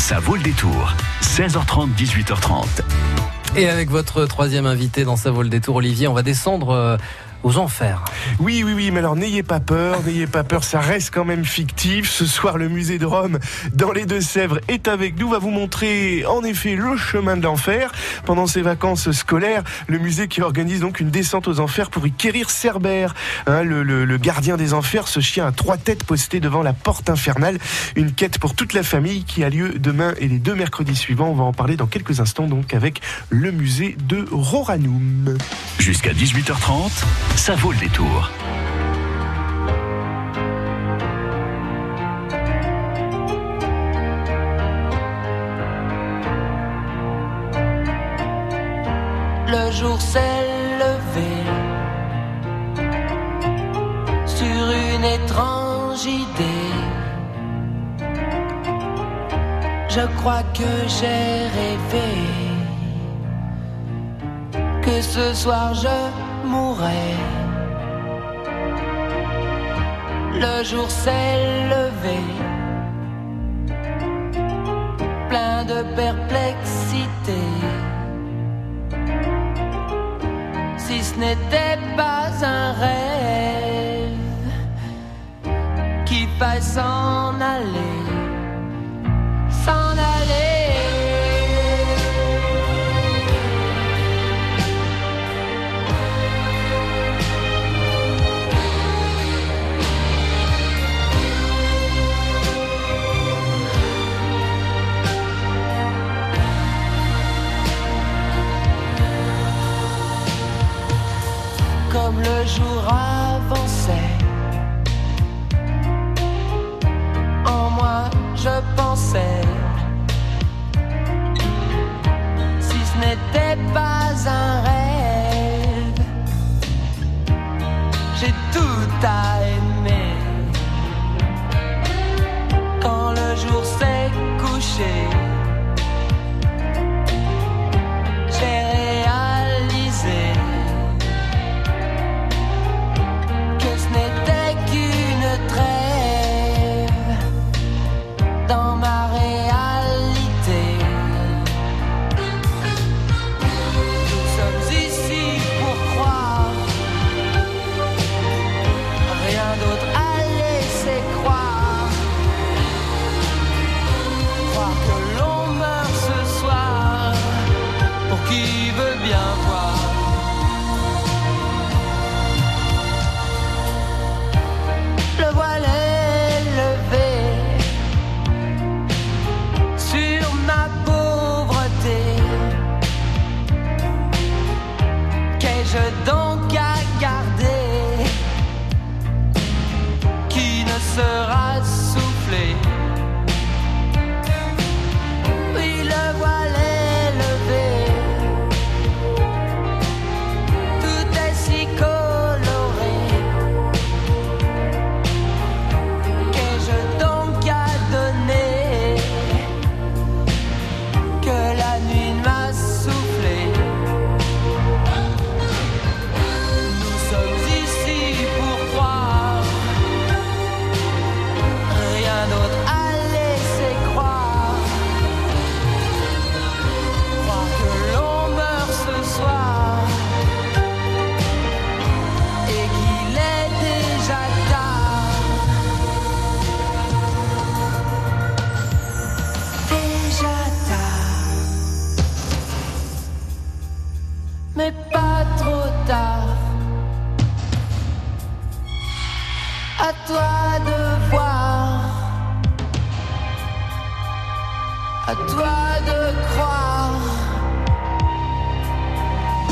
Ça vaut le détour. 16h30, 18h30. Et avec votre troisième invité dans vaut le détour, Olivier, on va descendre euh, aux enfers. Oui, oui, oui, mais alors n'ayez pas peur, n'ayez pas peur, ça reste quand même fictif. Ce soir, le musée de Rome, dans les Deux-Sèvres, est avec nous, va vous montrer en effet le chemin de l'enfer. Pendant ses vacances scolaires, le musée qui organise donc une descente aux enfers pour y quérir Cerbère, hein, le, le, le, gardien des enfers, ce chien à trois têtes posté devant la porte infernale. Une quête pour toute la famille qui a lieu demain et les deux mercredis suivants. On va en parler dans quelques instants donc avec le musée de Roranum. Jusqu'à 18h30 ça vaut le détour. Le jour s'est levé sur une étrange idée. Je crois que j'ai rêvé que ce soir je mourrais. Le jour s'est levé, plein de perplexité. Si ce n'était pas un rêve qui faille s'en aller,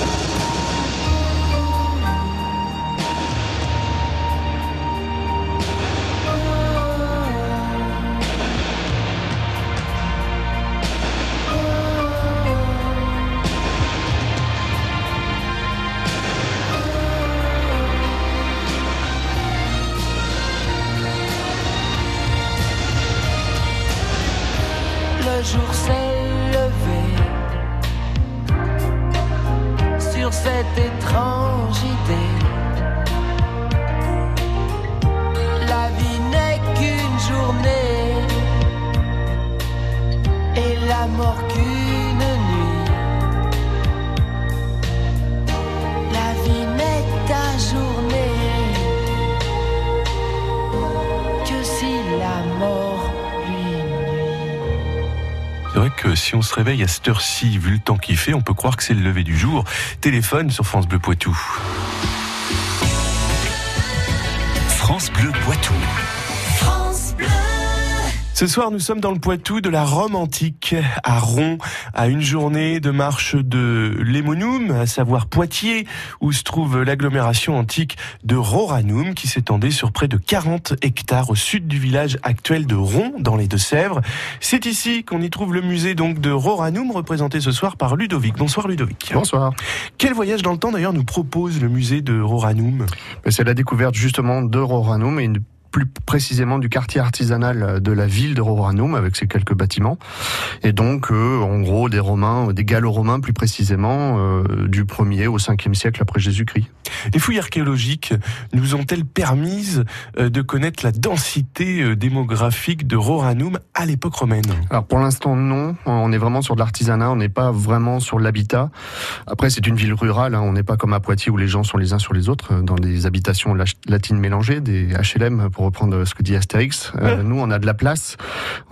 you. La mort qu'une nuit. La vie n'est ta journée que si la mort lui nuit. C'est vrai que si on se réveille à cette heure-ci, vu le temps qu'il fait, on peut croire que c'est le lever du jour. Téléphone sur France Bleu Poitou. France Bleu Poitou. Ce soir, nous sommes dans le Poitou de la Rome antique, à Ron, à une journée de marche de Lémonum, à savoir Poitiers, où se trouve l'agglomération antique de Roranum, qui s'étendait sur près de 40 hectares au sud du village actuel de Ron, dans les Deux-Sèvres. C'est ici qu'on y trouve le musée donc de Roranum, représenté ce soir par Ludovic. Bonsoir Ludovic. Bonsoir. Quel voyage dans le temps d'ailleurs nous propose le musée de Roranum? C'est la découverte justement de Roranum et plus précisément du quartier artisanal de la ville de Roranum avec ses quelques bâtiments et donc euh, en gros des Romains, des Gallo-Romains plus précisément euh, du 1er au 5e siècle après Jésus-Christ. Les fouilles archéologiques nous ont-elles permises euh, de connaître la densité euh, démographique de Roranum à l'époque romaine? Alors pour l'instant non, on est vraiment sur de l'artisanat, on n'est pas vraiment sur l'habitat. Après c'est une ville rurale, hein, on n'est pas comme à Poitiers où les gens sont les uns sur les autres euh, dans des habitations la- latines mélangées, des HLM pour reprendre ce que dit Astérix. Euh, nous on a de la place,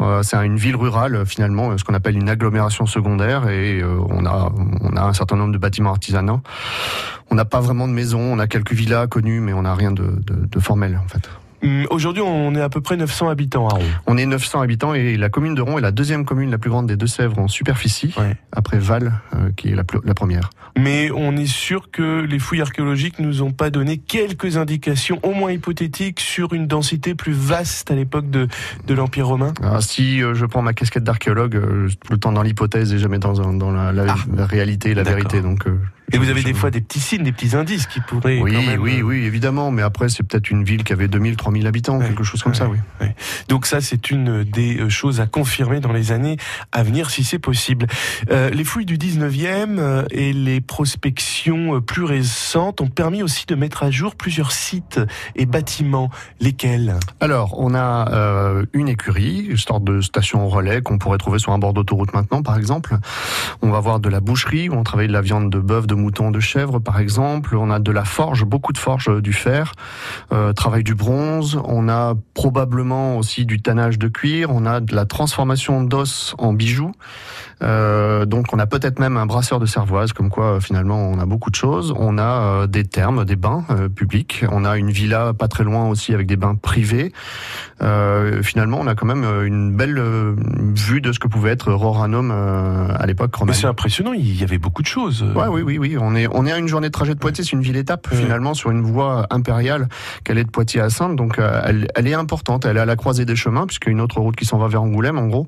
Euh, c'est une ville rurale finalement, ce qu'on appelle une agglomération secondaire et euh, on a on a un certain nombre de bâtiments artisanaux. On n'a pas vraiment de maison, on a quelques villas connues mais on n'a rien de, formel en fait. Hum, Aujourd'hui, on est à peu près 900 habitants à Ron. On est 900 habitants et la commune de Ron est la deuxième commune la plus grande des Deux-Sèvres en superficie, Ouais. après Val, euh, qui est la, première. Mais on est sûr que les fouilles archéologiques nous ont pas donné quelques indications, au moins hypothétiques, sur une densité plus vaste à l'époque de, de l'Empire romain. Alors, si euh, je prends ma casquette d'archéologue, euh, tout le temps dans l'hypothèse et jamais dans, un- dans la, la- Ah. la réalité la vérité. Donc, euh, Et vous avez des fois des petits signes, des petits indices qui pourraient Oui, quand même... oui, oui, évidemment. Mais après, c'est peut-être une ville qui avait 2000, 3000 habitants, Ouais. quelque chose comme ça, oui. Donc ça, c'est une des euh, choses à confirmer dans les années à venir, si c'est possible. Euh, les fouilles du 19e euh, et les prospections plus récentes ont permis aussi de mettre à jour plusieurs sites et bâtiments. Lesquels? Alors, on a euh, une écurie, une sorte de station relais qu'on pourrait trouver sur un bord d'autoroute maintenant, par exemple. On va voir de la boucherie, où on travaille de la viande de bœuf, de mouton, de chèvre, par exemple. On a de la forge, beaucoup de forge du fer, euh, travail du bronze. On a probablement aussi du tannage de cuir. On a de la transformation d'os en bijoux. Euh, donc, on a peut-être même un brasseur de cervoise, comme quoi euh, finalement on a beaucoup de choses. On a euh, des thermes, des bains euh, publics. On a une villa pas très loin aussi avec des bains privés. Euh, finalement, on a quand même une belle vue de ce que pouvait être Roranum à l'époque Mais romaine. c'est impressionnant, il y avait beaucoup de choses. Ouais, oui, oui, oui. On est, on est à une journée de trajet de Poitiers. C'est une ville étape finalement sur une voie impériale qu'elle est de Poitiers à Sainte. Donc, euh, elle, elle est importante. Elle est à la croisée des chemins puisqu'il y a une autre route qui s'en va vers Angoulême, en gros,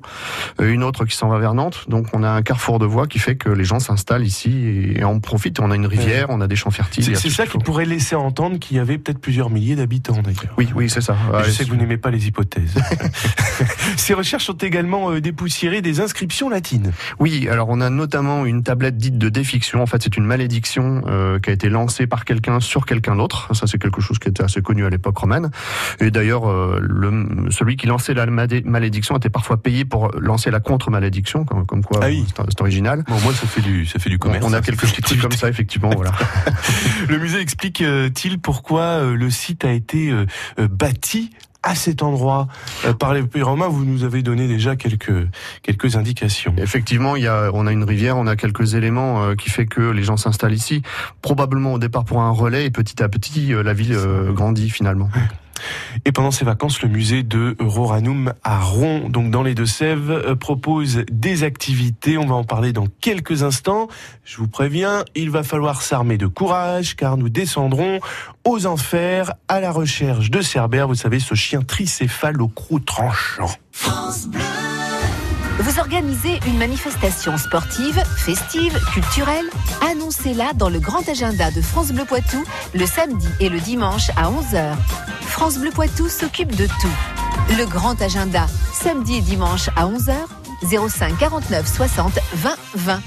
euh, une autre qui s'en va vers Nantes. Donc, on a un carrefour de voies qui fait que les gens s'installent ici et, en profitent. On a une rivière, on a des champs fertiles. C'est ça qui pourrait laisser entendre qu'il y avait peut-être plusieurs milliers d'habitants d'ailleurs. Oui, oui, c'est ça. Ouais, je sais que vous n'aimez pas les hypothèses. Ces recherches ont également euh, dépoussiéré des inscriptions latines. Oui, alors on a notamment une tablette dite de défiction. En fait, c'est une malédiction euh, qui a été lancée par quelqu'un sur quelqu'un d'autre. Ça, c'est quelque chose qui était assez connu à l'époque romaine. Et d'ailleurs, euh, le- celui qui lançait la malé- malédiction était parfois payé pour lancer la contre-malédiction, comme, comme quoi Ah oui. c'est original. Bon, moi, ça fait du, ça fait du commerce. on a quelques petits trucs comme ça, effectivement. voilà. Le musée explique-t-il pourquoi euh, le site a été euh, euh, bâti à cet endroit? Euh, par les pays romains Vous nous avez donné déjà quelques quelques indications. Effectivement, il y a, on a une rivière, on a quelques éléments euh, qui fait que les gens s'installent ici. Probablement au départ pour un relais, et petit à petit, euh, la ville euh, grandit finalement. Et pendant ces vacances, le musée de Roranum à Ron, donc dans les Deux-Sèvres, euh, propose des activités. On va en parler dans quelques instants. Je vous préviens, il va falloir s'armer de courage car nous descendrons aux enfers à la recherche de Cerbère. Vous savez, ce chien tricéphale au croc tranchant. France. Vous organisez une manifestation sportive, festive, culturelle Annoncez-la dans le grand agenda de France Bleu Poitou le samedi et le dimanche à 11h. France Bleu Poitou s'occupe de tout. Le grand agenda, samedi et dimanche à 11h, 05 49 60 20 20.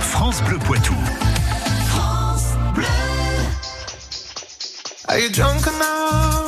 France Bleu Poitou. France Bleu. Are you drunk enough?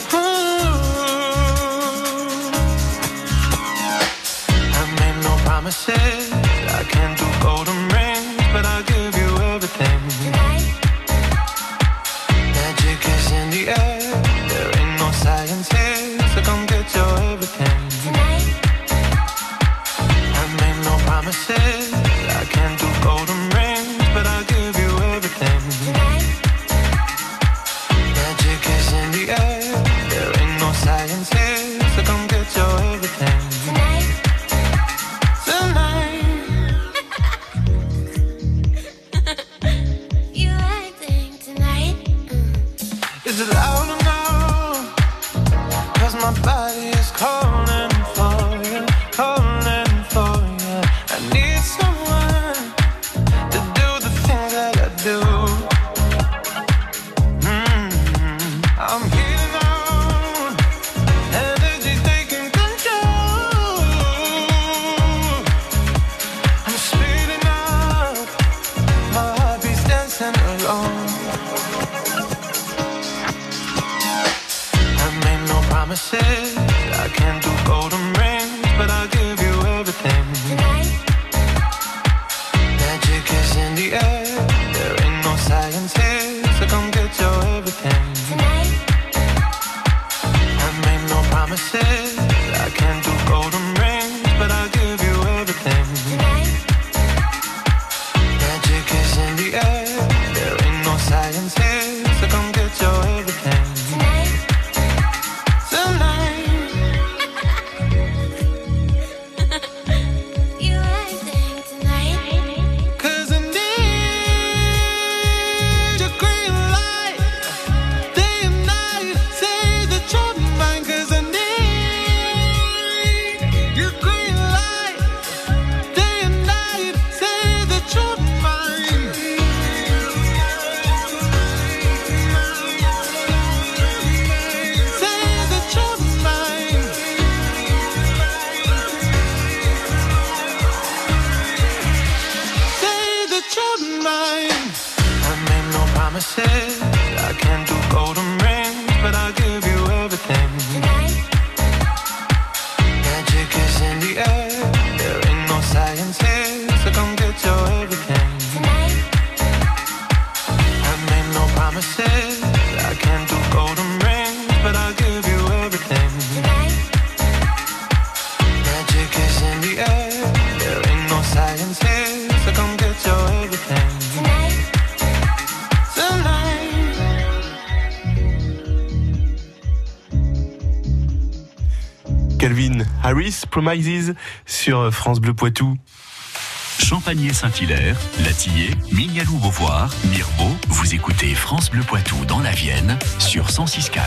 Promises, I can't I'm say Promises, sur France Bleu Poitou. Champagné-Saint-Hilaire, Latillé, Mignalou-Beauvoir, Mirbeau, vous écoutez France Bleu Poitou dans la Vienne sur 106.4.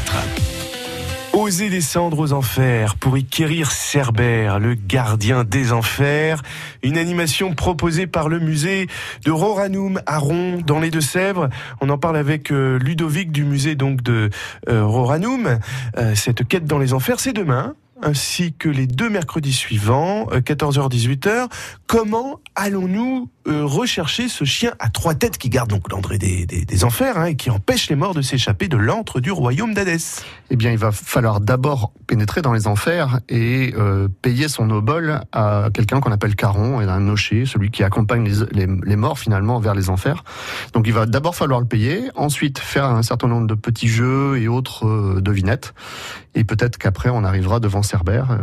Oser descendre aux enfers pour y quérir Cerbère, le gardien des enfers. Une animation proposée par le musée de Roranum à Ron, dans les Deux-Sèvres. On en parle avec euh, Ludovic du musée donc de euh, Roranum. Euh, cette quête dans les enfers, c'est demain ainsi que les deux mercredis suivants, euh, 14h-18h. Comment allons-nous euh, rechercher ce chien à trois têtes qui garde donc l'André des, des, enfers hein, et qui empêche les morts de s'échapper de l'antre du royaume d'Hadès Eh bien, il va falloir d'abord pénétrer dans les enfers et euh, payer son obol à quelqu'un qu'on appelle Caron, et un nocher, celui qui accompagne les, les- les morts finalement vers les enfers. Donc, il va d'abord falloir le payer, ensuite faire un certain nombre de petits jeux et autres euh, devinettes, et peut-être qu'après on arrivera devant Cerbère.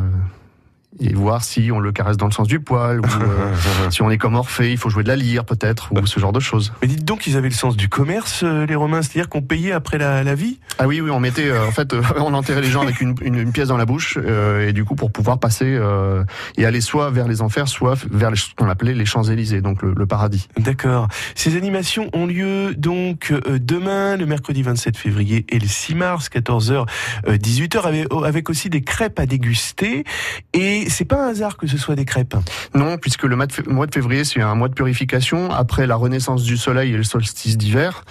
Et voir si on le caresse dans le sens du poil, ou euh, si on est comme Orphée, il faut jouer de la lyre peut-être, ou ce genre de choses. Mais dites donc, ils avaient le sens du commerce, euh, les Romains, c'est-à-dire qu'on payait après la, la vie? Ah oui, oui, on mettait, euh, en fait, euh, on enterrait les gens avec une, une- une pièce dans la bouche, euh, et du coup pour pouvoir passer euh, et aller soit vers les enfers, soit vers les- ce qu'on appelait les Champs Élysées, donc le, le paradis. D'accord. Ces animations ont lieu donc euh, demain, le mercredi 27 février et le 6 mars, 14h, 18h, avec, avec aussi des crêpes à déguster et Et c'est pas un hasard que ce soit des crêpes. Non, puisque le mois de, février, c'est un mois de purification après la renaissance du soleil et le solstice d'hiver.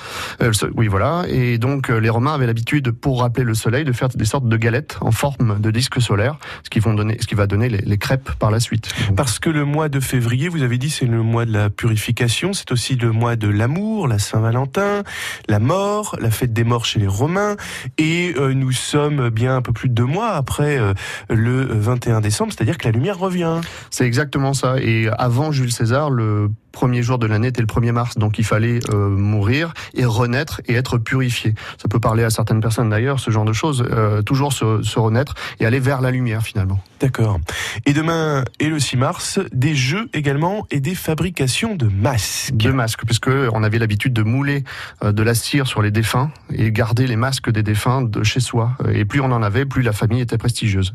Euh, oui, voilà. Et donc, euh, les Romains avaient l'habitude, pour rappeler le soleil, de faire des sortes de galettes en forme de disque solaire, ce qui, vont donner, ce qui va donner les, les crêpes par la suite. Donc, Parce que le mois de février, vous avez dit, c'est le mois de la purification, c'est aussi le mois de l'amour, la Saint-Valentin, la mort, la fête des morts chez les Romains, et euh, nous sommes bien un peu plus de deux mois après euh, le 21 décembre, c'est-à-dire que la lumière revient. C'est exactement ça. Et avant Jules César, le premier jour de l'année était le 1er mars. Donc il fallait euh, mourir et renaître et être purifié. Ça peut parler à certaines personnes d'ailleurs, ce genre de choses. Euh, toujours se, se renaître et aller vers la lumière finalement. D'accord. Et demain et le 6 mars, des jeux également et des fabrications de masques. De masques, puisque on avait l'habitude de mouler euh, de la cire sur les défunts et garder les masques des défunts de chez soi. Et plus on en avait, plus la famille était prestigieuse.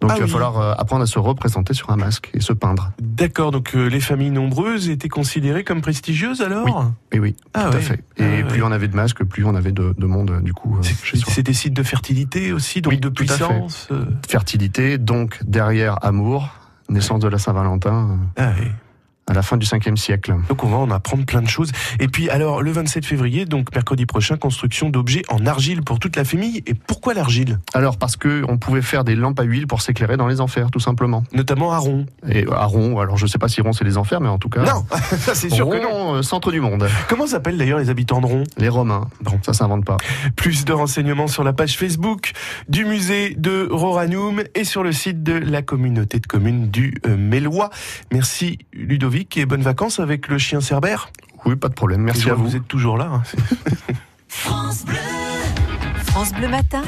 Donc Ah il va oui. falloir euh, apprendre à se représenter sur un masque et se peindre. D'accord, donc euh, les familles nombreuses étaient considérées comme prestigieuses alors? Et oui, Ah tout ouais. à fait. Ah Et ouais. plus on avait de masques, plus on avait de, de monde euh, du coup chez soi. C'est des sites de fertilité aussi, donc Oui, de puissance. fertilité, donc derrière amour, naissance de la Saint-Valentin Ah oui. À la fin du 5e siècle. Donc on va en apprendre plein de choses. Et puis alors le 27 février, donc mercredi prochain, construction d'objets en argile pour toute la famille. Et pourquoi l'argile? Alors parce que on pouvait faire des lampes à huile pour s'éclairer dans les enfers, tout simplement. Notamment à Ron. Et à Ron, alors je sais pas si Ron c'est les enfers, mais en tout cas. Non, ça c'est sûr que non. Euh, centre du monde. Comment s'appellent d'ailleurs les habitants de Ron? Les Romains. Bon. ça s'invente pas. Plus de renseignements sur la page Facebook du musée de Roranum et sur le site de la communauté de communes du euh, Mélois. Merci Ludovic et bonnes vacances avec le chien Cerbère. Oui, pas de problème. Merci à vous. Vous êtes toujours là. hein. France Bleu Matin,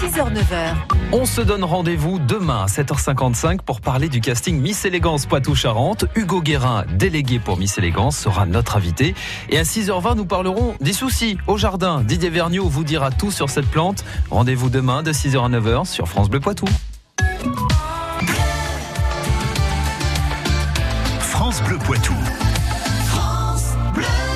6h-9h. On se donne rendez-vous demain à 7h55 pour parler du casting Miss Élégance Poitou-Charentes. Hugo Guérin, délégué pour Miss Élégance, sera notre invité. Et à 6h20, nous parlerons des soucis au jardin. Didier Vergniaud vous dira tout sur cette plante. Rendez-vous demain de 6h à 9h sur France Bleu Poitou. France Bleu Poitou.